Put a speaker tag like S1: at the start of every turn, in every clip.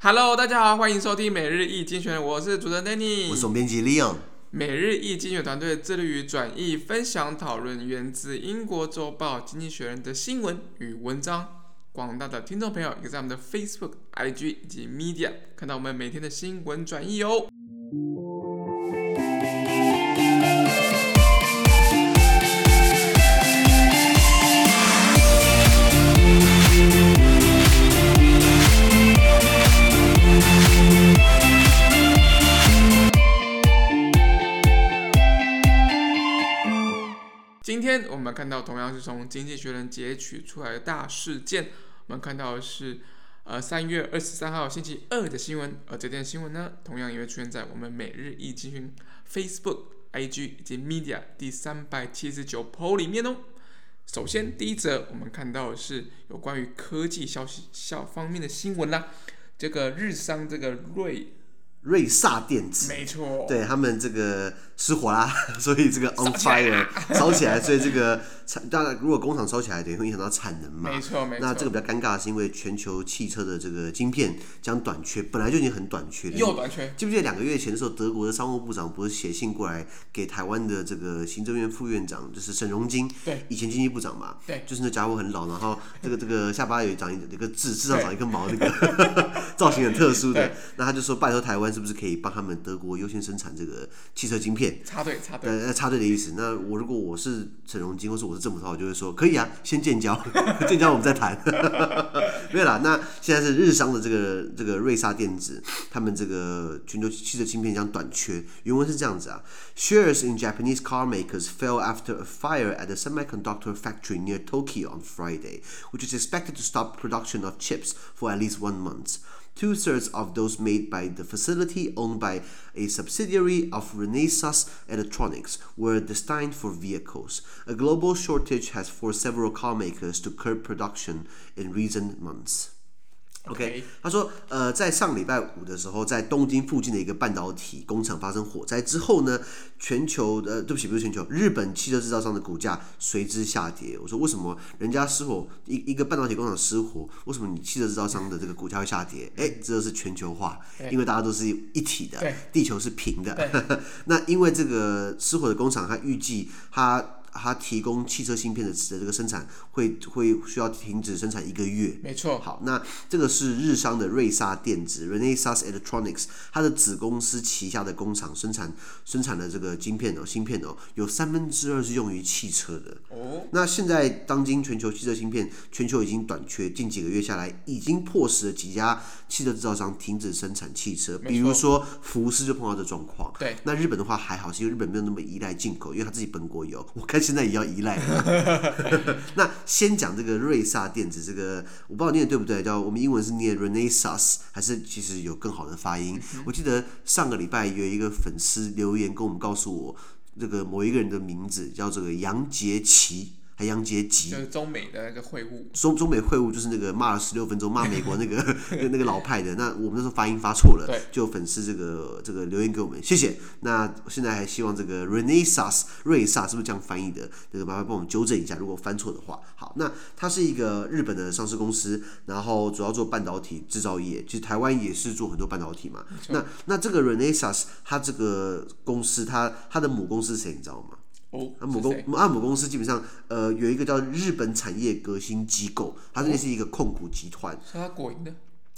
S1: Hello，大家好，欢迎收听每日易精选，我是主持人 Danny，
S2: 我是总编辑 Leon。
S1: 每日易精选团队致力于转译、分享、讨论源自英国周报《经济学人》的新闻与文章。广大的听众朋友，也在我们的 Facebook、IG 以及 Media 看到我们每天的新闻转译哦。今天我们看到，同样是从《经济学人》截取出来的大事件。我们看到的是，呃，三月二十三号星期二的新闻。而这件新闻呢，同样也会出现在我们每日一精选 Facebook、IG 以及 Media 第三百七十九 PO 里面哦。首先，第一则我们看到的是有关于科技消息消方面的新闻啦。这个日商这个瑞。
S2: 瑞萨电子，
S1: 没错，
S2: 对他们这个失火啦，所以这个 on fire 烧起来，所以这个产当然如果工厂烧起来，等于会影响到产能嘛。
S1: 没错，没错。
S2: 那这个比较尴尬的是，因为全球汽车的这个晶片将短缺，本来就已经很短缺了。
S1: 又短缺。
S2: 记不记得两个月前的时候，德国的商务部长不是写信过来给台湾的这个行政院副院长，就是沈荣津，
S1: 对，
S2: 以前经济部长嘛，
S1: 对，
S2: 就是那家伙很老，然后 这个这个下巴有长一个痣，至少长一根毛，那个 造型很特殊的。那他就说，拜托台湾是不是可以帮他们。德国优先生产这个汽车晶片，
S1: 插队插队，
S2: 呃，插队的意思。那我如果我是陈荣金，或是我是政府的话，我就会说可以啊，先建交，建交我们再谈。没有啦，那现在是日商的这个这个瑞萨电子，他们这个全球汽车芯片将短缺。原文是这样子啊：Shares in Japanese car makers fell after a fire at a semiconductor factory near Tokyo on Friday, which is expected to stop production of chips for at least one month. Two thirds of those made by the facility owned by a subsidiary of Renesas Electronics were destined for vehicles. A global shortage has forced several car makers to curb production in recent months. OK，他说，呃，在上礼拜五的时候，在东京附近的一个半导体工厂发生火灾之后呢，全球的，对不起，不是全球，日本汽车制造商的股价随之下跌。我说，为什么人家失火一一个半导体工厂失火，为什么你汽车制造商的这个股价会下跌？哎，这个是全球化，因为大家都是一体的，地球是平的。那因为这个失火的工厂，它预计它。它提供汽车芯片的这个生产会会需要停止生产一个月。
S1: 没错。
S2: 好，那这个是日商的瑞萨电子 （Renesas Electronics），它的子公司旗下的工厂生产生产的这个晶片哦，芯片哦，有三分之二是用于汽车的。哦。那现在当今全球汽车芯片全球已经短缺，近几个月下来已经迫使了几家汽车制造商停止生产汽车。比如说福斯就碰到这状况。
S1: 对。
S2: 那日本的话还好，是因为日本没有那么依赖进口，因为它自己本国有。我看。现在也要依赖。那先讲这个瑞萨电子，这个我不知道念的对不对，叫我们英文是念 Renesas，还是其实有更好的发音？嗯、我记得上个礼拜有一个粉丝留言跟我们告诉我，这个某一个人的名字叫这个杨杰奇。还杨洁吉，
S1: 就是中美的那个会晤。
S2: 中中美会晤就是那个骂了十六分钟，骂美国那个 那个老派的。那我们那时候发音发错了，就粉丝这个这个留言给我们，谢谢。那现在还希望这个 Renesas 瑞萨是不是这样翻译的？那个麻烦帮我们纠正一下，如果翻错的话。好，那它是一个日本的上市公司，然后主要做半导体制造业。其实台湾也是做很多半导体嘛。那那这个 Renesas 它这个公司，它它的母公司是谁？你知道吗？
S1: 哦，
S2: 那母公阿母公司基本上，呃，有一个叫日本产业革新机构，它这里是一个控股集团。
S1: 是它国营的？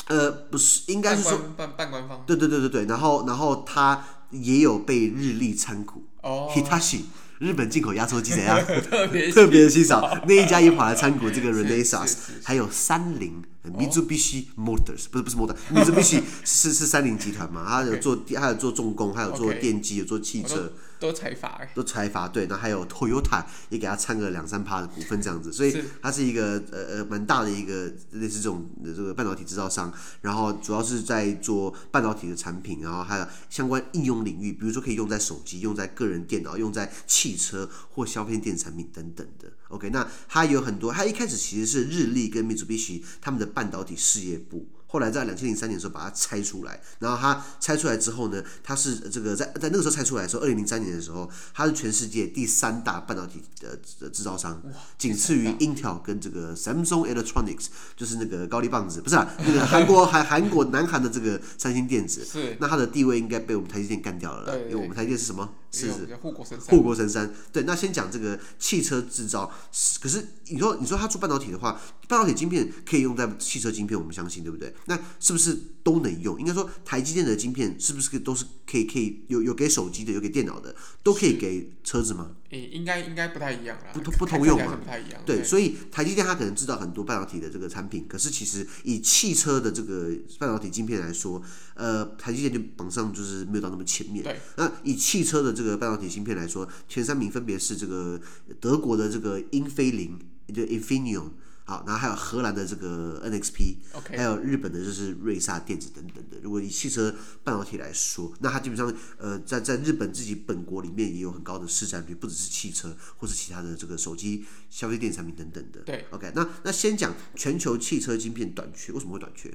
S2: 呃，不是，应该是说
S1: 半半官方。
S2: 对对对对对，然后然后它也有被日立参股。
S1: 哦。
S2: Hitachi 日本进口压缩机怎样？
S1: 特别
S2: 特别稀少，那一家也跑来参股这个 Renesas，还有三菱。Mitsubishi Motors 不是不是 Motors，Mitsubishi 是是三菱集团嘛？它有做它有做重工，还有做电机，有做汽车，
S1: 都财阀，
S2: 都财阀对。那还有 Toyota 也给他参个两三趴的股份这样子，所以它是一个呃呃蛮大的一个类似这种的这个半导体制造商。然后主要是在做半导体的产品，然后还有相关应用领域，比如说可以用在手机、用在个人电脑、用在汽车或消费电子产品等等的。OK，那它有很多，它一开始其实是日立跟 Mitsubishi 他们的。半导体事业部后来在两千零三年的时候把它拆出来，然后它拆出来之后呢，它是这个在在那个时候拆出来的时候，二零零三年的时候，它是全世界第三大半导体的制造商，仅次于 Intel 跟这个 Samsung Electronics，就是那个高丽棒子，不是啊，那个韩国韩韩国南韩的这个三星电子，
S1: 是，
S2: 那它的地位应该被我们台积电干掉了，因为我们台积电是什么？是
S1: 护国神山。
S2: 护国神山。对，那先讲这个汽车制造，可是你说你说它做半导体的话，半导体晶片可以用在汽车晶片，我们相信对不对？那是不是都能用？应该说台积电的晶片是不是都是可以可以有有给手机的，有给电脑的，都可以给车子吗？
S1: 诶，应该应该不太一样啦，
S2: 不不通用嘛，
S1: 不太一样。
S2: 对，所以台积电它可能制造很多半导体的这个产品，可是其实以汽车的这个半导体晶片来说，呃，台积电就榜上就是没有到那么前面。
S1: 对，
S2: 那以汽车的这个半导体芯片来说，前三名分别是这个德国的这个英飞凌，就 Infineon。好，然后还有荷兰的这个 NXP，Okay. 还有日本的就是瑞萨电子等等的。如果以汽车半导体来说，那它基本上呃，在在日本自己本国里面也有很高的市占率，不只是汽车，或是其他的这个手机、消费电产品等等的。
S1: 对
S2: ，OK，那那先讲全球汽车晶片短缺，为什么会短缺？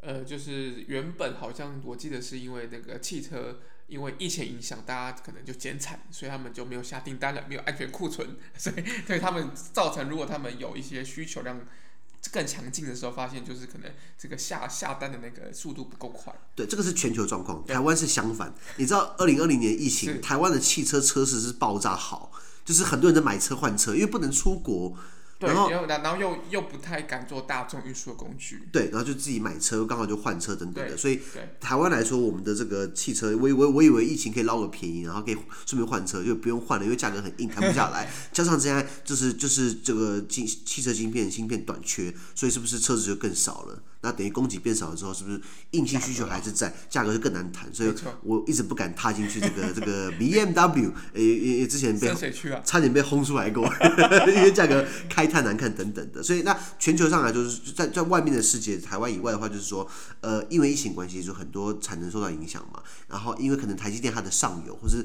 S1: 呃，就是原本好像我记得是因为那个汽车。因为疫情影响，大家可能就减产，所以他们就没有下订单了，没有安全库存，所以对他们造成，如果他们有一些需求量更强劲的时候，发现就是可能这个下下单的那个速度不够快。
S2: 对，这个是全球状况，台湾是相反。你知道，二零二零年疫情，台湾的汽车车市是爆炸好，就是很多人在买车换车，因为不能出国。
S1: 对，然后然后又又不太敢做大众运输的工具。
S2: 对，然后就自己买车，刚好就换车等等的。所以台湾来说，我们的这个汽车，我我我以为疫情可以捞个便宜，然后可以顺便换车，就不用换了，因为价格很硬，谈不下来。加上现在就是就是这个晶汽车晶片芯片短缺，所以是不是车子就更少了？那等于供给变少了之后，是不是硬性需求还是在，价格就更难谈？所以我一直不敢踏进去这个这个 BMW，也也之前被差点被轰出来过，因为价格开太难看等等的。所以那全球上来就是在在外面的世界，台湾以外的话，就是说，呃，因为疫情关系，就很多产能受到影响嘛。然后因为可能台积电它的上游或是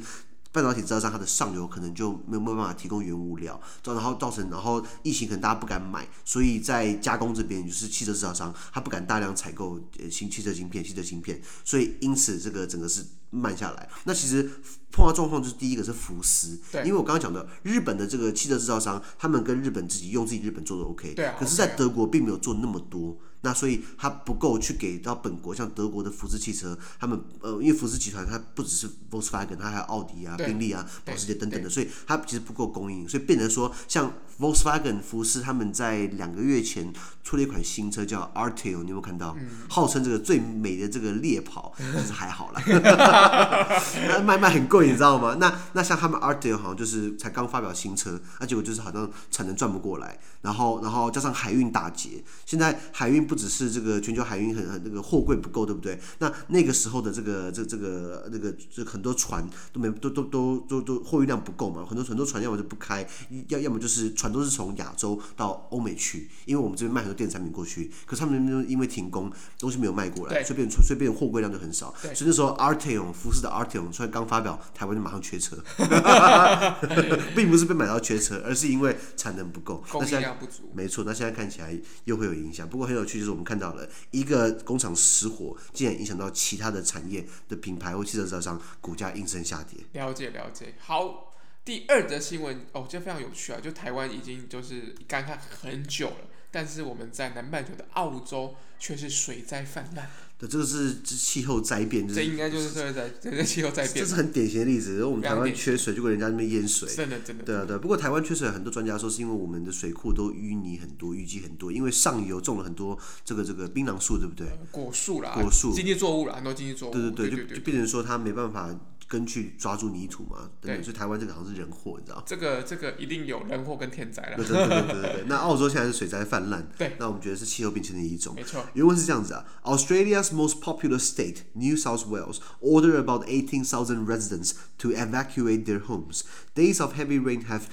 S2: 半导体制造商，它的上游可能就没有办法提供原物料，然后造成然后疫情可能大家不敢买，所以在加工这边就是汽车制造商，他不敢大量采购新汽车芯片、汽车芯片，所以因此这个整个是慢下来。那其实碰到状况就是第一个是福斯，因为我刚刚讲的日本的这个汽车制造商，他们跟日本自己用自己日本做的 OK，
S1: 对啊，
S2: 可是在德国并没有做那么多。那所以它不够去给到本国，像德国的福斯汽车，他们呃，因为福斯集团它不只是 Volkswagen，它还有奥迪啊、宾利啊、保时捷等等的，所以它其实不够供应，所以变成说像 Volkswagen 福斯他们在两个月前出了一款新车叫 a r t i l 你有没有看到？嗯、号称这个最美的这个猎跑，其实还好啦，卖卖很贵，你知道吗？那那像他们 Arteon 好像就是才刚发表新车，那结果就是好像产能转不过来，然后然后加上海运打劫，现在海运。不只是这个全球海运很很那个货柜不够，对不对？那那个时候的这个这这个那个这很多船都没都都都都都货运量不够嘛，很多很多船要么就不开，要要么就是船都是从亚洲到欧美去，因为我们这边卖很多电子产品过去，可是他们那边因为停工，东西没有卖过来，所以变所以变货柜量就很少。所以那时候 Arteon 福斯的 Arteon 虽然刚发表，台湾就马上缺车，并不是被买到缺车，而是因为产能不够，
S1: 供应量不足。
S2: 没错，那现在看起来又会有影响，不过很有趣。就是我们看到了一个工厂失火，竟然影响到其他的产业的品牌或汽车制造商，股价应声下跌。
S1: 了解了解。好，第二则新闻哦，这非常有趣啊！就台湾已经就是干旱很久了，但是我们在南半球的澳洲却是水灾泛滥。
S2: 这个是气候灾变，
S1: 这应该就是社会灾这个气候灾变，
S2: 这是很典型的例子。然后我们台湾缺水，就跟人家那边淹水，
S1: 真的真的。
S2: 对啊对，不过台湾缺水，很多专家说是因为我们的水库都淤泥很多，淤积很多，因为上游种了很多这个这个槟榔树，对不对？
S1: 果树啦，
S2: 果树，
S1: 经济作物啦，很多经济作物。
S2: 对对对，就就变成说它没办法。根去抓住泥土嘛，对，所以台湾这个好像是人祸，你知道？
S1: 这个这个一定有人祸跟天灾了。
S2: 对对对对对对。那澳洲现在是水灾泛滥，
S1: 对，
S2: 那我们觉得是气候变迁的一种。
S1: 没错。
S2: 原文是这样子啊，Australia's most popular state, New South Wales, ordered about eighteen thousand residents to evacuate their homes. Days of heavy rain have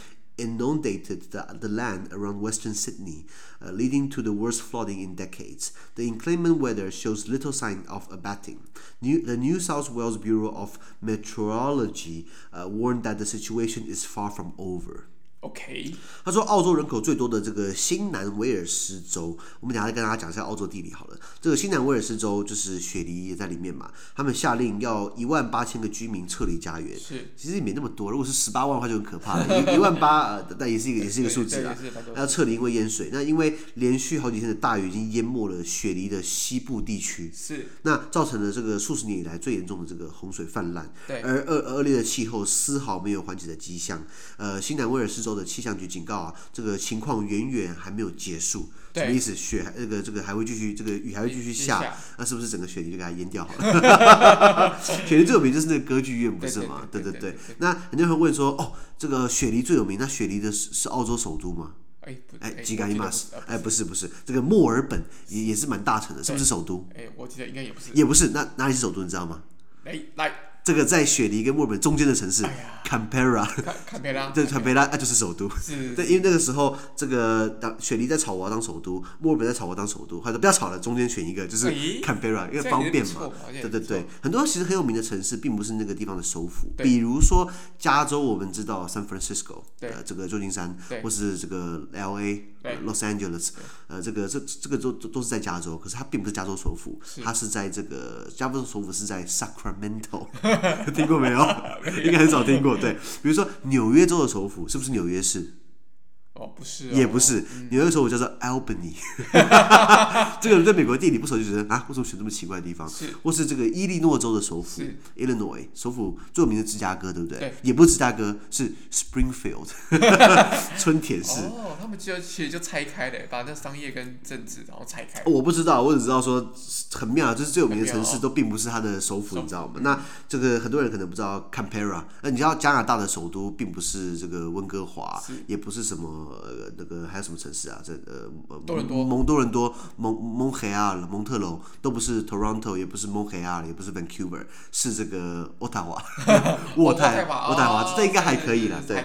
S2: inundated the, the land around Western Sydney, uh, leading to the worst flooding in decades. The inclement weather shows little sign of abating. New, the New South Wales Bureau of Meteorology uh, warned that the situation is far from over.
S1: OK，
S2: 他说澳洲人口最多的这个新南威尔斯州，我们等下再跟大家讲一下澳洲地理好了。这个新南威尔斯州就是雪梨也在里面嘛，他们下令要一万八千个居民撤离家园。
S1: 是，其
S2: 实也没那么多，如果是十八万的话就很可怕了，一一万八呃，但也是一个也是一个数字啊。要撤离因为淹水，那因为连续好几天的大雨已经淹没了雪梨的西部地区，
S1: 是，那
S2: 造成了这个数十年以来最严重的这个洪水泛滥。
S1: 对，
S2: 而恶恶劣的气候丝毫没有缓解的迹象。呃，新南威尔斯州。的气象局警告啊，这个情况远远还没有结束，什么意思？雪这个这个还会继续，这个雨还会继续下，下，那是不是整个雪梨就给它淹掉好了？雪梨最有名就是那个歌剧院，不是吗？对对对。那人会问说，哦，这个雪梨最有名，那雪梨的是是澳洲首都吗？哎，哎，吉嘎伊马斯，哎，不是不是，这个墨尔本也也是蛮大城的，是不是首都？
S1: 哎，我记得应该也不是，
S2: 也不是，那哪里是首都？你知道吗？
S1: 哎，来。
S2: 这个在雪梨跟墨尔本中间的城市，Canberra，
S1: 坎培拉，
S2: 对，坎培拉，那就是首都。对，因为那个时候，这个当雪梨在吵我要当首都，墨尔本在吵我当首都，他说不要吵了，中间选一个，就是 Canberra，因为方便嘛。对对对，很多其实很有名的城市，并不是那个地方的首府，比如说加州，我们知道 San Francisco，呃，这个旧金山，或是这个 LA，Los Angeles，呃，这个这这个都都是在加州，可是它并不是加州首府，它是在这个加州首府是在 Sacramento。听过 没有？应该很少听过。对，比如说纽约州的首府是不是纽约市？
S1: 哦，不是、哦，
S2: 也不是。有的时候我叫做 Albany。这个人在美国地理不熟就觉得啊，为什么选这么奇怪的地方？是，或是这个伊利诺州的首府 Illinois 首府最有名的芝加哥，对不对？对。也不是芝加哥，是 Springfield，春田市。
S1: 哦，他们就其实就拆开了，把那商业跟政治然后拆开。
S2: 我不知道，我只知道说很妙，就是最有名的城市都并不是它的首府，你知道吗？那这个很多人可能不知道 Canberra，那你知道加拿大的首都并不是这个温哥华，也不是什么。呃，那个还有什么城市啊？这呃，
S1: 多伦多、
S2: 蒙多伦多、蒙蒙黑尔、蒙特龙都不是 Toronto，也不是蒙黑尔，也不是 Vancouver，是这个 渥太华、渥太渥太华，这应该还可以了。对，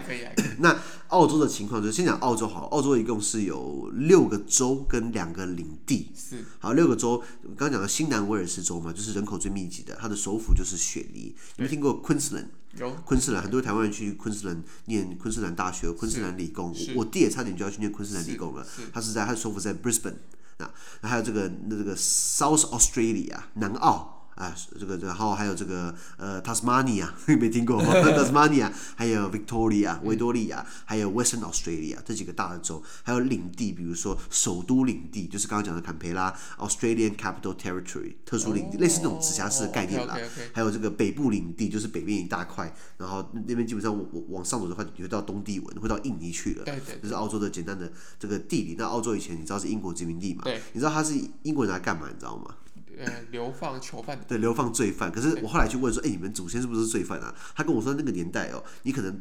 S2: 那澳洲的情况就是，先讲澳洲好，澳洲一共是有六个州跟两个领地。是。好，六个州，刚刚讲的新南威尔士州嘛，就是人口最密集的，它的首府就是雪梨。有没有听过 Queensland？有昆士兰，很多台湾人去昆士兰念昆士兰大学、昆士兰理工。我弟也差点就要去念昆士兰理工了。他是在他的首府在 Brisbane 啊，那还有这个那这个 South Australia 南澳。啊，这个然后还有这个呃，Tasmania 没听过，Tasmania 还有 Victoria 维多利亚，还有 Western Australia 这几个大的州，还有领地，比如说首都领地，就是刚刚讲的坎培拉 Australian Capital Territory 特殊领地，类似那种直辖市的概念啦。还有这个北部领地，就是北面一大块，然后那边基本上往往上走的话，你会到东帝汶，会到印尼去了。对对。这是澳洲的简单的这个地理。那澳洲以前你知道是英国殖民地嘛？对。你知道它是英国人来干嘛？你知道吗？
S1: 呃，流放囚犯。
S2: 对，流放罪犯。可是我后来去问说，哎、欸，你们祖先是不是罪犯啊？他跟我说，那个年代哦，你可能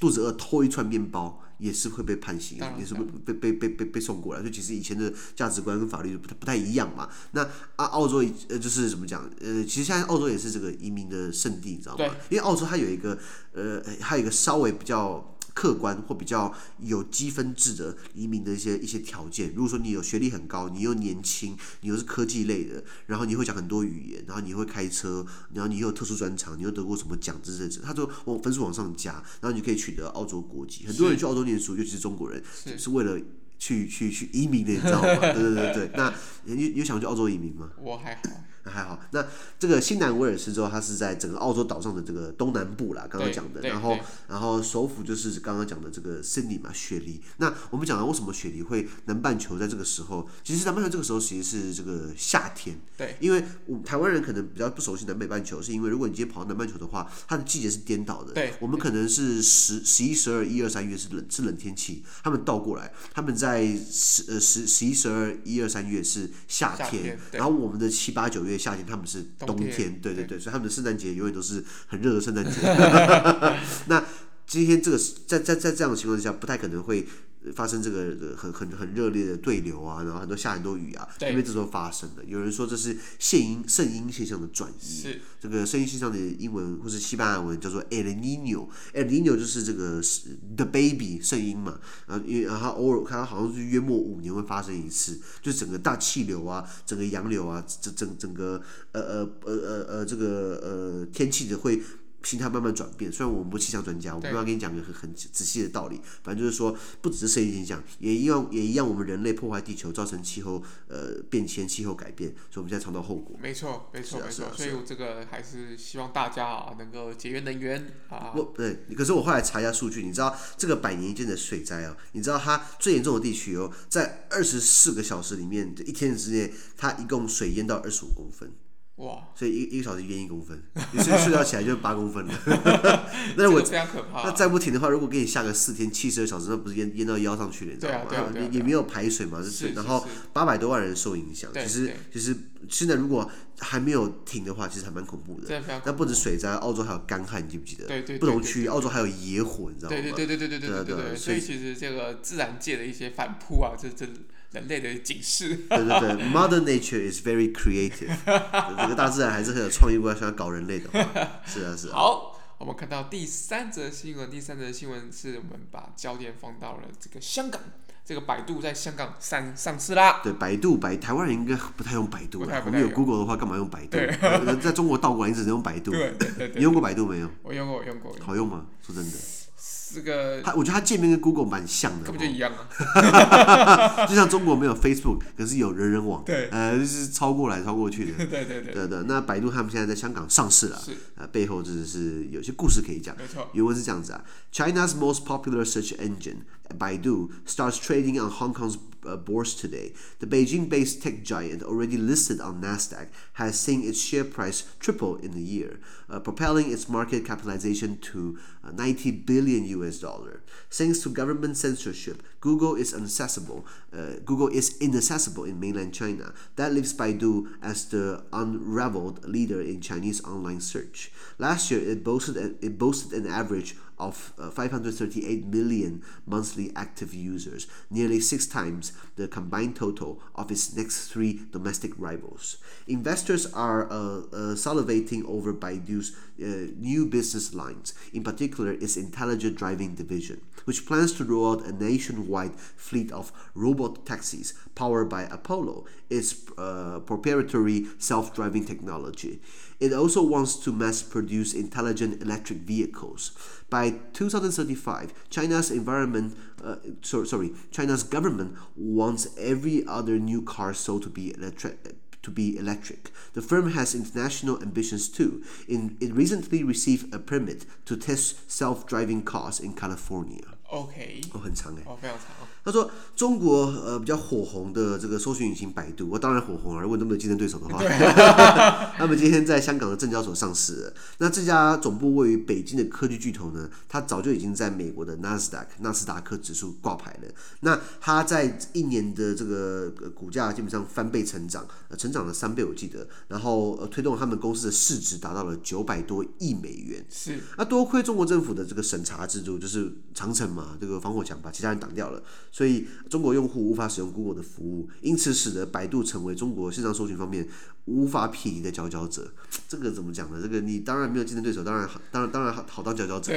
S2: 肚子饿偷一串面包，也是会被判刑，也是会被被被被被送过来。就其实以前的价值观跟法律不太不太一样嘛。那啊，澳洲呃，就是怎么讲？呃，其实现在澳洲也是这个移民的圣地，你知道吗？因为澳洲它有一个呃，还有一个稍微比较。客观或比较有积分制的移民的一些一些条件，如果说你有学历很高，你又年轻，你又是科技类的，然后你会讲很多语言，然后你会开车，然后你又有特殊专长，你又得过什么奖之类的，他就往分数往上加，然后你就可以取得澳洲国籍。很多人去澳洲念书，尤其是中国人，是，是为了去去去移民的，你知道吗？对对对对。那你有想去澳洲移民吗？
S1: 我还好。
S2: 那还好，那这个新南威尔士州，它是在整个澳洲岛上的这个东南部啦，刚刚讲的，然后然后首府就是刚刚讲的这个悉尼嘛，雪梨。那我们讲到为什么雪梨会南半球在这个时候，其实南半球这个时候其实是这个夏天，对，因为我台湾人可能比较不熟悉南北半球，是因为如果你今天跑到南半球的话，它的季节是颠倒的，对，我们可能是十十一十二一二三月是冷是冷天气，他们倒过来，他们在十呃十十一十二一二三月是夏天，然后我们的七八九月。夏天他们是冬天，冬天对对对，所以他们的圣诞节永远都是很热的圣诞节。那今天这个在在在这样的情况之下，不太可能会。发生这个很很很热烈的对流啊，然后很多下很多雨啊，因为这时候发生的。有人说这是现阴圣阴现象的转移。是这个圣阴现象的英文或是西班牙文叫做 El Niño，El Niño 就是这个 the baby 圣阴嘛。然后因为然后偶尔看它好像是约莫五年会发生一次，就整个大气流啊，整个洋流啊，整整整个呃呃呃呃呃这个呃天气的会。心态慢慢转变。虽然我们不是气象专家，我没办法跟你讲个很很仔细的道理。反正就是说，不只是生理现象，也一样也一样，我们人类破坏地球，造成气候呃变迁、气候改变，所以我们现在尝到后果。
S1: 没错，没错，没错。所以我这个还是希望大家啊能够节约能源啊。
S2: 不，对，可是我后来查一下数据，你知道这个百年一见的水灾啊，你知道它最严重的地区哦，在二十四个小时里面，一天之内，它一共水淹到二十五公分。
S1: 哇！
S2: 所以一一个小时淹一公分，你 睡睡觉起来就八公分了。那我
S1: 非常可怕。
S2: 那再不停的话，如果给你下个四天七十二小时，那不是淹淹到腰上去了，你知道吗？也也没有排水嘛，是然后八百多万人受影响。其实其实现在如果还没有停的话，其实还蛮恐怖的。那不止水灾，澳洲还有干旱，你记不记得？
S1: 对对。
S2: 不同区域，澳洲还有野火，你知道吗？
S1: 对对对对对对对对对。所以其实这个自然界的一些反扑啊，这这。人类的警示。
S2: 对对对，Mother Nature is very creative。这个大自然还是很有创意，不要喜欢搞人类的话。是啊，是啊。
S1: 好，我们看到第三则新闻。第三则新闻是我们把焦点放到了这个香港，这个百度在香港上上市啦。
S2: 对，百度百台湾人应该不太用百度了。我们有 Google 的话，干嘛用百度？在中国倒过来，你只能用百度。
S1: 对对对。
S2: 你用过百度没有？
S1: 我用过，我用过。
S2: 好用吗？说真的。
S1: 这个，
S2: 它我觉得它界面跟 Google 蛮像的，
S1: 根本就一样啊。
S2: 就像中国没有 Facebook，可是有人人网，
S1: 对，
S2: 呃，就是超过来超过去的。
S1: 对对对。
S2: 对对，那百度他们现在在香港上市了，
S1: 是，
S2: 呃，背后就是是有些故事可以讲。
S1: 没错。
S2: 原文是这样子啊，China's most popular search engine, Baidu, starts trading on Hong Kong's bourse today. The Beijing-based tech giant, already listed on Nasdaq, has seen its share price triple in the year, uh, propelling its market capitalization to uh, 90 billion US dollar. Thanks to government censorship, Google is inaccessible. Uh, Google is inaccessible in mainland China. That leaves Baidu as the unrivaled leader in Chinese online search. Last year, it boasted it boasted an average of uh, 538 million monthly active users, nearly six times the combined total of its next three domestic rivals. Investors are uh, uh, salivating over Baidu's uh, new business lines, in particular its intelligent driving division, which plans to roll out a nationwide fleet of robot taxis powered by Apollo, its proprietary self driving technology. It also wants to mass produce intelligent electric vehicles. By 2035, China's environment, uh, so, sorry, China's government wants every other new car sold to be electric to be electric. The firm has international ambitions too. In, it recently received a permit to test self-driving cars in California.
S1: OK，
S2: 哦，很长哎，
S1: 哦，非常长。
S2: 他说中国呃比较火红的这个搜寻引擎百度，我当然火红啊，如果那么多竞争对手的话，他们今天在香港的证交所上市了。那这家总部位于北京的科技巨头呢，它早就已经在美国的纳斯达克纳斯达克指数挂牌了。那它在一年的这个股价基本上翻倍成长，呃，成长了三倍我记得，然后呃推动他们公司的市值达到了九百多亿美元。
S1: 是，
S2: 那多亏中国政府的这个审查制度，就是长城嘛。啊，这个防火墙把其他人挡掉了，所以中国用户无法使用 Google 的服务，因此使得百度成为中国线上搜寻方面无法匹敌的佼佼者。这个怎么讲呢？这个你当然没有竞争对手，当然好，当然当然好，好当佼佼者。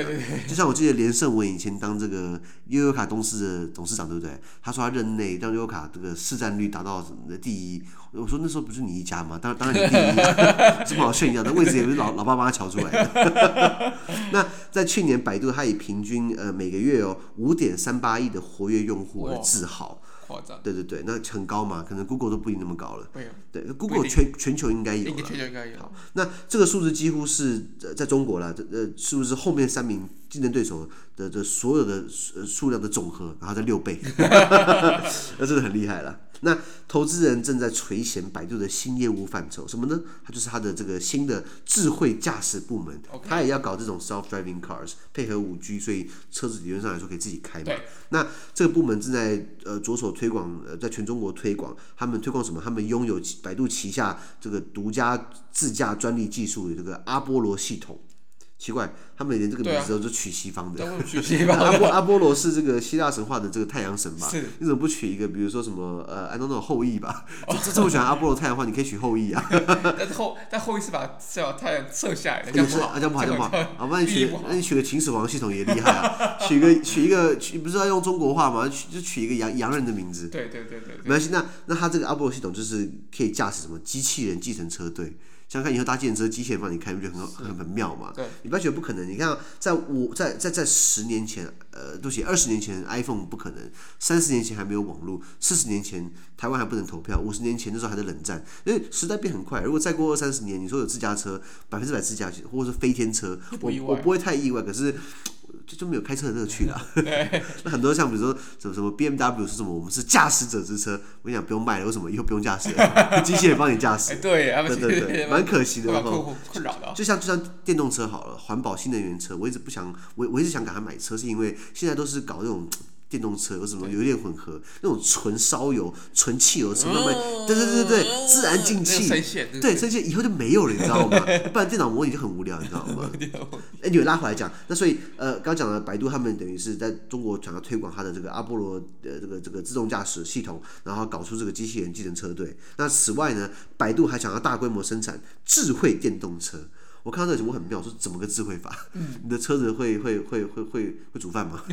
S2: 就像我记得连胜文以前当这个悠游卡公司的董事长，对不对？他说他任内让悠游卡这个市占率达到什么的第一。我说那时候不是你一家吗？当然当然你第一啊，这么好炫耀的位置也 不是老老爸帮他乔出来的。那在去年，百度它以平均呃每个月哦五点三八亿的活跃用户而自豪。
S1: 夸张。
S2: 对对对，那很高嘛，可能 Google 都不一定那么高了。
S1: 没有。
S2: 对，Google 全全球应该有了。
S1: 全球应该有。
S2: 好，那这个数字几乎是在中国了，呃，是不是后面三名竞争对手的的所有的数量的总和，然后再六倍？那真的很厉害了。那投资人正在垂涎百度的新业务范畴，什么呢？它就是它的这个新的智慧驾驶部门，它也要搞这种 self-driving cars，配合五 G，所以车子理论上来说可以自己开嘛。那这个部门正在呃着手推广，呃，在全中国推广。他们推广什么？他们拥有百度旗下这个独家自驾专利技术的这个阿波罗系统。奇怪，他们连这个名字都是取西方的。
S1: 啊、取 西方的
S2: 阿波阿波罗是这个希腊神话的这个太阳神吧？
S1: 是。
S2: 你怎么不取一个，比如说什么呃，安东诺后裔吧？这、哦、这么喜欢阿波罗太阳的话，你可以取后裔啊。
S1: 但是后但后羿是把是把太阳射下来的，
S2: 这样不好，这样不好，这样不好。好，那你取那你取个秦始皇系统也厉害啊，取个取一个取不是要用中国话吗？取就取一个洋洋人的名字。
S1: 对对对对，对。
S2: 没关系，那那他这个阿波罗系统就是可以驾驶什么机器人计程车队。想看以后搭计程车，机器人帮你开，不觉得很很很妙嘛？
S1: 对，
S2: 你不要觉得不可能。你看，在我在在在十年前，呃，对不起，二十年前 iPhone 不可能，三十年前还没有网络，四十年前台湾还不能投票，五十年前那时候还在冷战，因为时代变很快。如果再过二三十年，你说有自驾车，百分之百自驾，或者是飞天车，我我不会太意外。可是。就就没有开车的乐趣了。那很多像比如说什么什么 BMW 是什么，我们是驾驶者之车。我跟你讲，不用卖了，为什么？以后不用驾驶了，机器人帮你驾驶。
S1: 对，
S2: 对对 对，蛮可惜的。
S1: 困扰的。
S2: 就像就像电动车好了，环保新能源车，我一直不想，我我一直想给他买车，是因为现在都是搞这种。电动车有什么油电混合，那种纯烧油、纯汽油车，慢慢，对对对对对，自然进气，对，这些以后就没有了，你知道吗？不然电脑模拟就很无聊，你知道吗？哎，你拉回来讲，那所以呃，刚讲了百度他们等于是在中国想要推广它的这个阿波罗的这个这个自动驾驶系统，然后搞出这个机器人计程车队。那此外呢，百度还想要大规模生产智慧电动车。我看到这个我很妙，说怎么个智慧法？嗯、你的车子会会会会会会煮饭吗？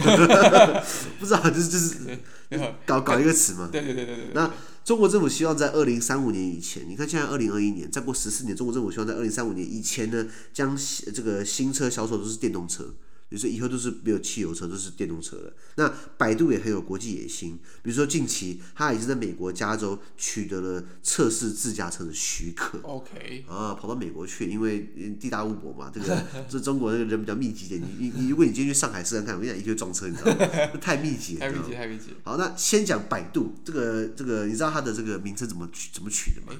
S2: 不知道，就是就是搞搞一个词嘛。
S1: 对对对对对。
S2: 那中国政府希望在二零三五年以前，你看现在二零二一年，再过十四年，中国政府希望在二零三五年以前呢，将这个新车销售都是电动车。比如说以后都是没有汽油车，都是电动车了。那百度也很有国际野心，比如说近期它已经在美国加州取得了测试自驾车的许可。
S1: OK。
S2: 啊，跑到美国去，因为地大物博嘛，这个这中国那个人比较密集点。你你你，如果你今天去上海试试看，我跟你讲，一定会撞车，你知道吗？太密集了。
S1: 太密集，太密集。
S2: 好，那先讲百度这个这个，你知道它的这个名称怎么取怎么取的吗？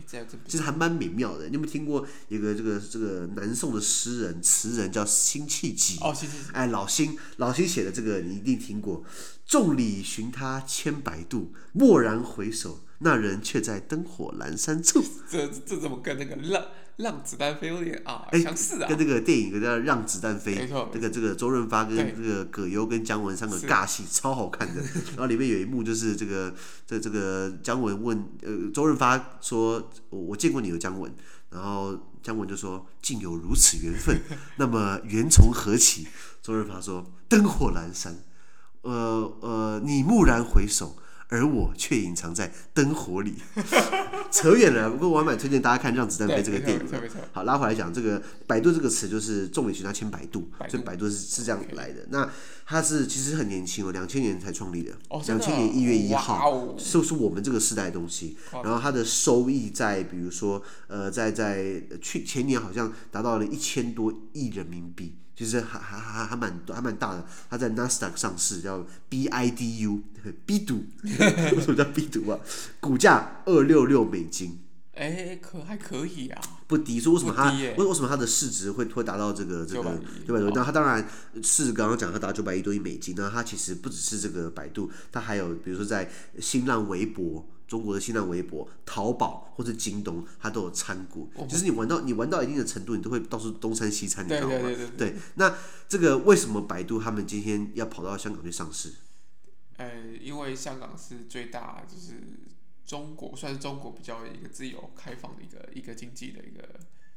S2: 其实还蛮美妙的。你有没有听过一个这个这个南宋的诗人词人叫辛弃疾？
S1: 哦，辛弃疾。
S2: 哎，老辛，老辛写的这个你一定听过。众里寻他千百度，蓦然回首，那人却在灯火阑珊处。
S1: 这这怎么跟那个浪浪子弹飞有点啊相似啊？
S2: 跟那个电影叫《让子弹飞》，
S1: 没错，
S2: 这个这个周润发跟这个葛优跟姜文三个尬戏超好看的。然后里面有一幕就是这个这这个姜文问呃周润发说：“我我见过你有姜文。”然后姜文就说：“竟有如此缘分，那么缘从何起？”周润发说：“灯火阑珊，呃呃，你蓦然回首，而我却隐藏在灯火里。”扯远了，不过我还蛮推荐大家看《让子弹飞》这个电影的。好，拉回来讲，这个“百度”这个词就是众里寻他千百度，所以“百度”是是这样来的。那它是其实很年轻哦，两千年才创立的，两千年一月一号，就是我们这个时代的东西。然后它的收益在，比如说，呃，在在去前年好像达到了一千多亿人民币。其实还还还还蛮还蛮大的，它在纳斯达克上市，叫 BIDU，BIDU，为什么叫 BIDU 啊？股价二六六美金，
S1: 哎，可还可以啊，
S2: 不低。说为什么它为为什么它的市值会会达到这个这个九百多亿？那它当然是刚刚讲它达九百亿多亿美金，那它其实不只是这个百度，它还有比如说在新浪微博。中国的新浪微博、淘宝或者京东，它都有参股。哦、就是你玩到你玩到一定的程度，你都会到处东餐西餐，你知道吗？对对对，对，对，那这个为什么百度他们今天要跑到香港去上市？
S1: 呃，因为香港是最大，就是中国算是中国比较一个自由开放的一个一个经济的一个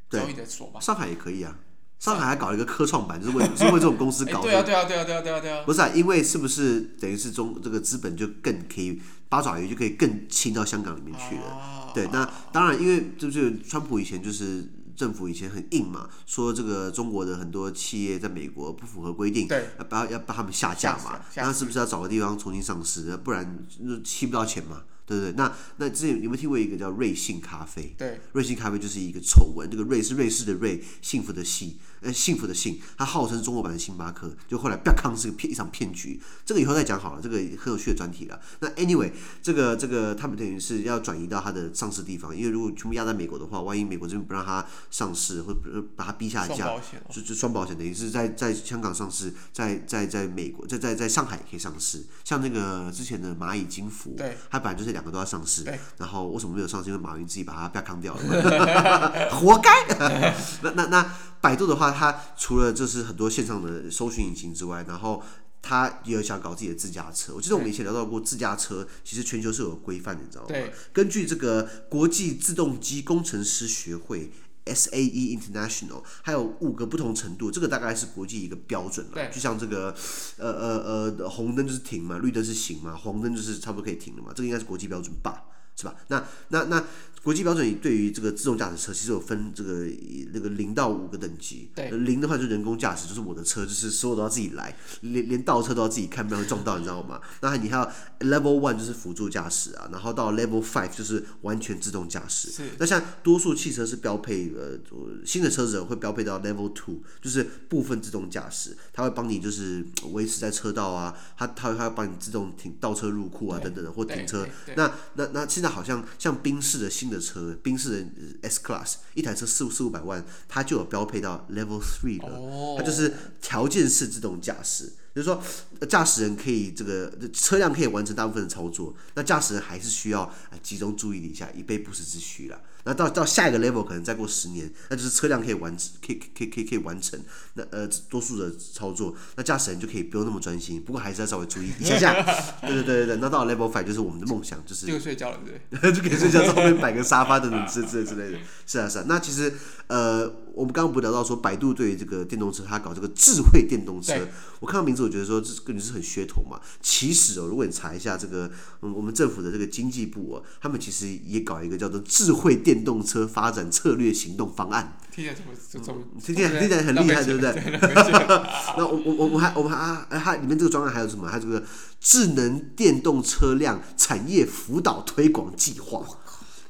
S1: 交易的所吧。
S2: 上海也可以啊。上海还搞了一个科创板，就是为是为这种公司 搞的。
S1: 对啊对啊对啊对啊对啊对啊！
S2: 不是啊，因为是不是等于是中这个资本就更可以八爪鱼就可以更侵到香港里面去了？对，那当然，因为就是川普以前就是政府以前很硬嘛，说这个中国的很多企业在美国不符合规定，对，要把要把他们下架嘛，那是不是要找个地方重新上市？不然吸不到钱嘛。对对对，那那之前有没有听过一个叫瑞幸咖啡？对，瑞幸咖啡就是一个丑闻，这个瑞是瑞士的瑞，幸福的幸，呃，幸福的幸，它号称中国版的星巴克，就后来不要康是个骗一场骗局，这个以后再讲好了，这个很有趣的专题了。那 anyway，这个这个他们等于是要转移到它的上市地方，因为如果全部压在美国的话，万一美国这边不让它上市，或者把它逼下架，就就双保险，等于是在在香港上市，在在在美国在在在上海也可以上市，像那个之前的蚂蚁金服，对，它本来就是。两个都要上市，然后为什么没有上市？因为马云自己把它不要扛掉了，活该。那那那百度的话，它除了就是很多线上的搜寻引擎之外，然后它也有想搞自己的自驾车。我记得我们以前聊到过自驾车，其实全球是有规范的，你知道吗？对。根据这个国际自动机工程师学会。SAE International 还有五个不同程度，这个大概是国际一个标准了。就像这个，呃呃呃，红灯就是停嘛，绿灯是行嘛，黄灯就是差不多可以停了嘛，这个应该是国际标准吧，是吧？那那那国际标准对于这个自动驾驶车其实有分这个那个零到五个等级。
S1: 对，
S2: 零的话就是人工驾驶，就是我的车，就是所有都要自己来，连连倒车都要自己看，不然会撞到，你知道吗？那你还有 Level One 就是辅助驾驶啊，然后到 Level Five 就是完全自动驾驶。
S1: 是。
S2: 那像多数汽车是标配呃新的车子会标配到 Level Two，就是部分自动驾驶，它会帮你就是维持在车道啊，它它它会帮你自动停倒车入库啊等等的或停车。那那那现在好像像宾士的新的车，宾士的 S Class 一台车四四五百万，它就有标配到 Level Three 了，哦、它就是条件式自动驾驶。就是说，驾驶人可以这个车辆可以完成大部分的操作，那驾驶人还是需要集中注意力一下，以备不时之需啦。那到到下一个 level 可能再过十年，那就是车辆可以完成，可以可以可以可以完成那呃多数的操作，那驾驶人就可以不用那么专心，不过还是要稍微注意 一下下。对对对对，那到了 level five 就是我们的梦想，就是
S1: 就睡觉了，对不对？
S2: 就可以睡觉，在后面摆个沙发等等之之类之类的。是啊是啊，那其实呃。我们刚刚不聊到说，百度对于这个电动车，它搞这个智慧电动车，我看到名字，我觉得说这跟你是很噱头嘛。其实哦，如果你查一下这个，嗯，我们政府的这个经济部哦，他们其实也搞一个叫做智慧电动车发展策略行动方案。听起来怎么怎么？听起来听起来很厉害，对不对？那我我我我还我们还啊，它里面这个专案还有什么？还有这个智能电动车辆产业辅导推广计划，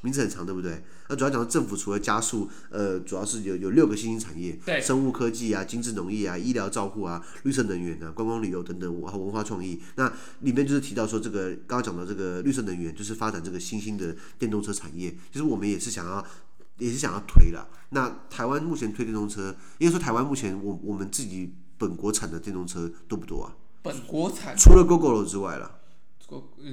S2: 名字很长，对不对？那主要讲到政府除了加速，呃，主要是有有六个新兴产业，对生物科技啊、精致农业啊、医疗照护啊、绿色能源啊、观光旅游等等，文化创意。那里面就是提到说，这个刚刚讲到这个绿色能源，就是发展这个新兴的电动车产业。其实我们也是想要，也是想要推了。那台湾目前推电动车，应该说台湾目前我我们自己本国产的电动车多不多啊？本国产除了 Gogoro 之外了。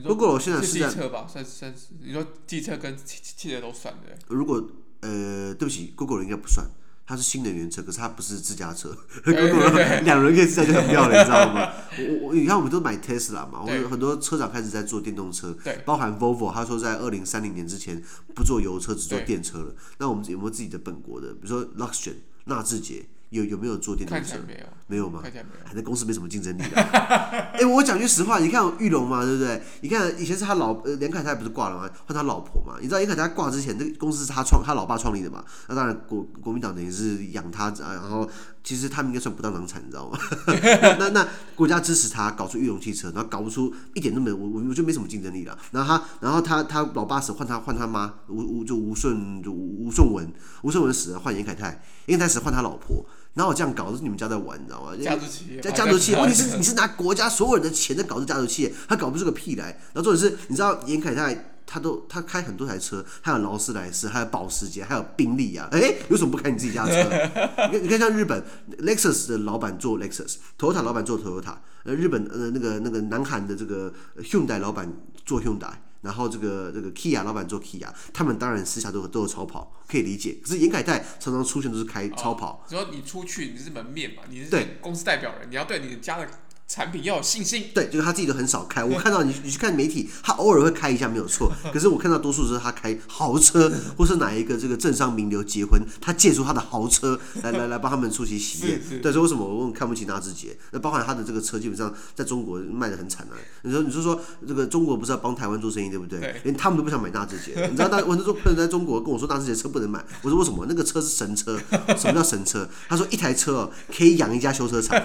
S2: 如果我现在是在，车吧，算算是你说机车跟汽汽车都算对。如果呃，对不起，Gogoro 应该不算，它是新能源车，可是它不是自家车。Google 两人可以自驾就很妙了，你知道吗？我我你看，我们都买 Tesla 嘛，我们很多车厂开始在做电动车，包含 Volvo，他说在二零三零年之前不做油车，只做电车了。那我们有没有自己的本国的？比如说 Luxgen 纳智捷。有有没有做电动车？没有，没有吗？还在公司没什么竞争力的。哎、欸，我讲句实话，你看玉龙嘛，对不对？你看以前是他老呃，连凯泰不是挂了吗？换他老婆嘛。你知道连凯泰挂之前，这个公司是他创，他老爸创立的嘛。那当然国国民党等于是养他，然后其实他们应该算不当党产，你知道吗？那那国家支持他搞出玉龙汽车，然后搞不出一点都没有，我我就没什么竞争力了。然后他，然后他他老爸死换他换他妈吴吴就吴顺就吴顺文，吴顺文死了换严凯泰，严凯泰死换他老婆。然后我这样搞都是你们家在玩，你知道吗？家族企业，在家族企业，问题是你是拿国家所有人的钱在搞这家族企业，他搞不出个屁来。然后重点是，你知道严凯泰他都他开很多台车，还有劳斯莱斯，还有保时捷，还有宾利啊。哎，为什么不开你自己家的车？你看，你看像日本 Lexus 的老板做 Lexus，Toyota 老板做 Toyota，呃，日本呃那个那个南韩的这个 Hyundai 老板做 Hyundai。然后这个这个 Kia 老板做 Kia，他们当然私下都都有超跑，可以理解。可是严凯泰常常出现都是开超跑。只要、哦、你出去，你是门面嘛，你是对公司代表人，你要对你的家的。产品要有信心，对，就是他自己都很少开。我看到你，你去看媒体，他偶尔会开一下没有错。可是我看到多数是他开豪车，或是哪一个这个政商名流结婚，他借出他的豪车来 来来帮他们出席喜宴。对，所以为什么我问看不起纳智捷？那包含他的这个车，基本上在中国卖的很惨啊。你说，你说说这个中国不是要帮台湾做生意，对不对？对连他们都不想买纳智捷。你知道，那我那时候朋友在中国跟我说纳智捷车不能买，我说为什么？那个车是神车。什么叫神车？他说一台车哦可以养一家修车厂。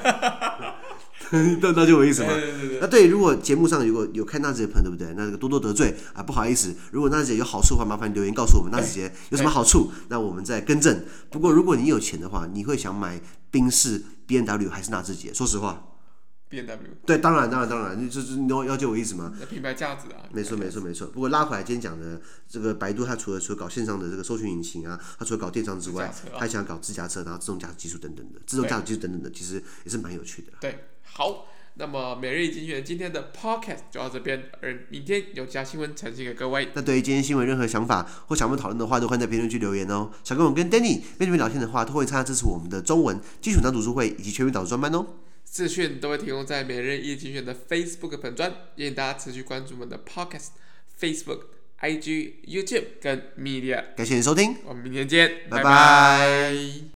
S2: 那那就有意思嘛。对对对对，那对，如果节目上如果有看娜姐的朋友，对不对？那这个多多得罪啊，不好意思。如果娜姐有好处的话，麻烦留言告诉我们，娜姐有什么好处，那我们再更正。不过如果你有钱的话，你会想买宾士、B N W 还是纳智捷？说实话。BMW 对，当然当然当然，你就是你要要就我意思吗？品牌价值啊，没错没错没错。不过拉回来今天讲的这个百度，它除了除了搞线上的这个搜寻引擎啊，它除了搞电商之外，它还想搞自驾车，然后自动驾驶技术等等的，自动驾驶技术等等的，其实也是蛮有趣的。对，好，那么每日一精选今天的 Podcast 就到这边，而明天有其他新闻呈现给各位。那对于今天新闻任何想法或想我们讨论的话，都欢迎在评论区留言哦。想跟我跟 Danny 面对面聊天的话，都会参加支持我们的中文基础党读书会以及全民导读专班哦。资讯都会提供在每日一精选的 Facebook 粉专，也请大家持续关注我们的 Podcast、Facebook、IG、YouTube 跟 Media。感谢你收听，我们明天见，拜拜。拜拜。